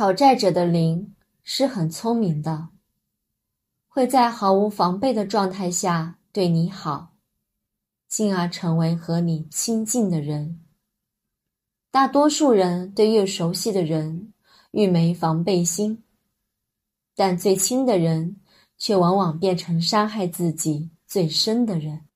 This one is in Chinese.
讨债者的灵是很聪明的会在毫无防备的状态下对你好进而成为和你亲近的人。大多数人对越熟悉的人愈没防备心但最亲的人却往往变成伤害自己最深的人。